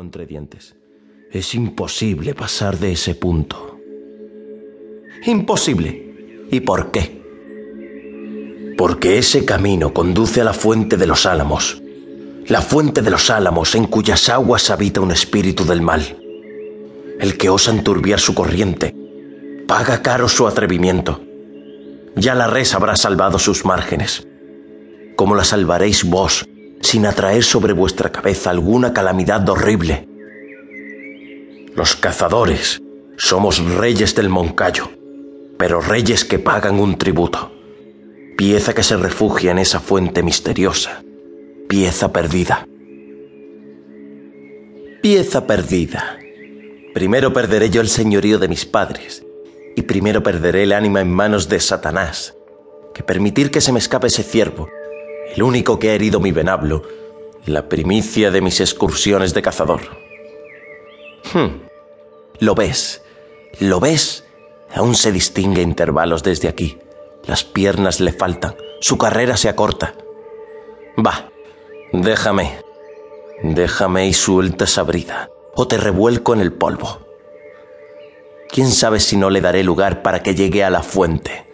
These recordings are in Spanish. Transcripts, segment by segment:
entre dientes. Es imposible pasar de ese punto. Imposible. ¿Y por qué? Porque ese camino conduce a la fuente de los álamos, la fuente de los álamos en cuyas aguas habita un espíritu del mal. El que osa enturbiar su corriente, paga caro su atrevimiento. Ya la res habrá salvado sus márgenes. ¿Cómo la salvaréis vos sin atraer sobre vuestra cabeza alguna calamidad horrible? Los cazadores somos reyes del Moncayo, pero reyes que pagan un tributo. Pieza que se refugia en esa fuente misteriosa. Pieza perdida. Pieza perdida. Primero perderé yo el señorío de mis padres, y primero perderé el ánima en manos de Satanás, que permitir que se me escape ese ciervo, el único que ha herido mi venablo, la primicia de mis excursiones de cazador. Hmm. Lo ves, lo ves. Aún se distingue intervalos desde aquí. Las piernas le faltan, su carrera se acorta. Va, déjame, déjame y suelta esa brida, o te revuelco en el polvo. ¿Quién sabe si no le daré lugar para que llegue a la fuente?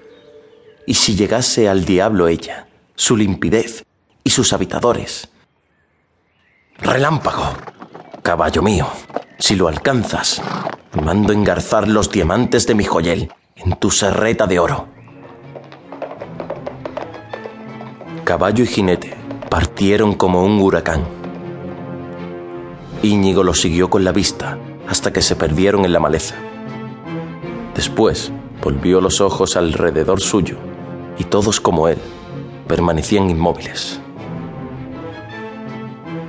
Y si llegase al diablo ella, su limpidez y sus habitadores. Relámpago, caballo mío, si lo alcanzas, mando engarzar los diamantes de mi joyel en tu serreta de oro. Caballo y jinete partieron como un huracán. Íñigo los siguió con la vista hasta que se perdieron en la maleza. Después volvió los ojos alrededor suyo y todos como él permanecían inmóviles.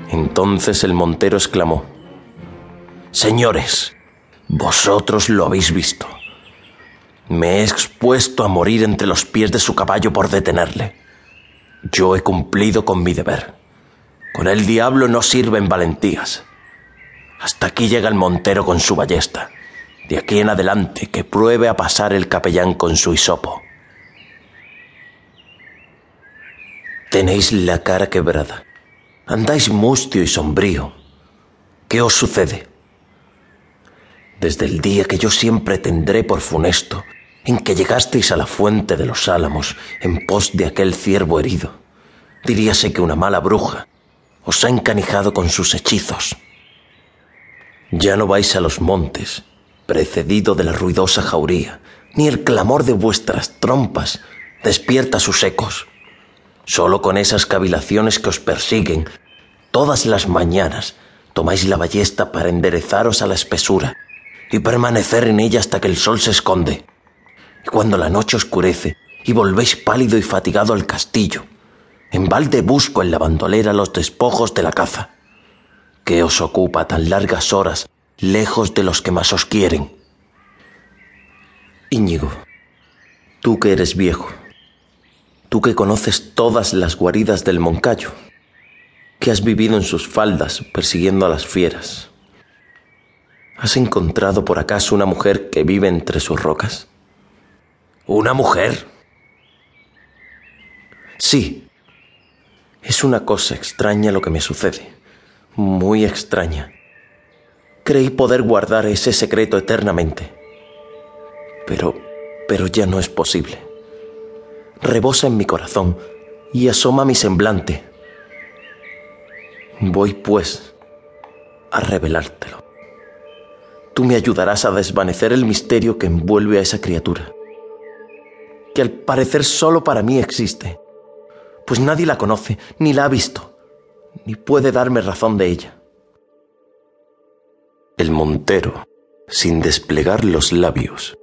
Entonces el montero exclamó, Señores, vosotros lo habéis visto. Me he expuesto a morir entre los pies de su caballo por detenerle. Yo he cumplido con mi deber. Con el diablo no sirven valentías. Hasta aquí llega el montero con su ballesta. De aquí en adelante que pruebe a pasar el capellán con su hisopo. Tenéis la cara quebrada. Andáis mustio y sombrío. ¿Qué os sucede? Desde el día que yo siempre tendré por funesto, en que llegasteis a la fuente de los álamos en pos de aquel ciervo herido, diríase que una mala bruja os ha encanijado con sus hechizos. Ya no vais a los montes, precedido de la ruidosa jauría, ni el clamor de vuestras trompas despierta sus ecos. Solo con esas cavilaciones que os persiguen, todas las mañanas tomáis la ballesta para enderezaros a la espesura y permanecer en ella hasta que el sol se esconde. Y cuando la noche oscurece y volvéis pálido y fatigado al castillo, en balde busco en la bandolera los despojos de la caza. ¿Qué os ocupa tan largas horas lejos de los que más os quieren? Íñigo, tú que eres viejo, tú que conoces todas las guaridas del Moncayo, que has vivido en sus faldas persiguiendo a las fieras. ¿Has encontrado por acaso una mujer que vive entre sus rocas? ¿Una mujer? Sí. Es una cosa extraña lo que me sucede. Muy extraña. Creí poder guardar ese secreto eternamente. Pero, pero ya no es posible rebosa en mi corazón y asoma mi semblante. Voy, pues, a revelártelo. Tú me ayudarás a desvanecer el misterio que envuelve a esa criatura, que al parecer solo para mí existe, pues nadie la conoce, ni la ha visto, ni puede darme razón de ella. El montero, sin desplegar los labios,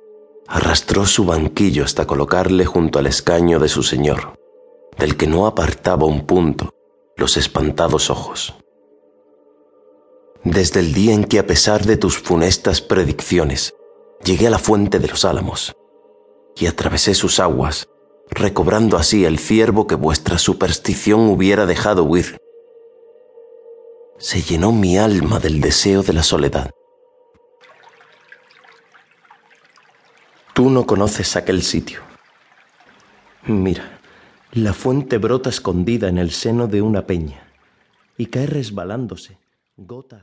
arrastró su banquillo hasta colocarle junto al escaño de su señor, del que no apartaba un punto los espantados ojos. Desde el día en que a pesar de tus funestas predicciones llegué a la fuente de los álamos y atravesé sus aguas, recobrando así el ciervo que vuestra superstición hubiera dejado huir, se llenó mi alma del deseo de la soledad Tú no conoces aquel sitio. Mira, la fuente brota escondida en el seno de una peña y cae resbalándose, gota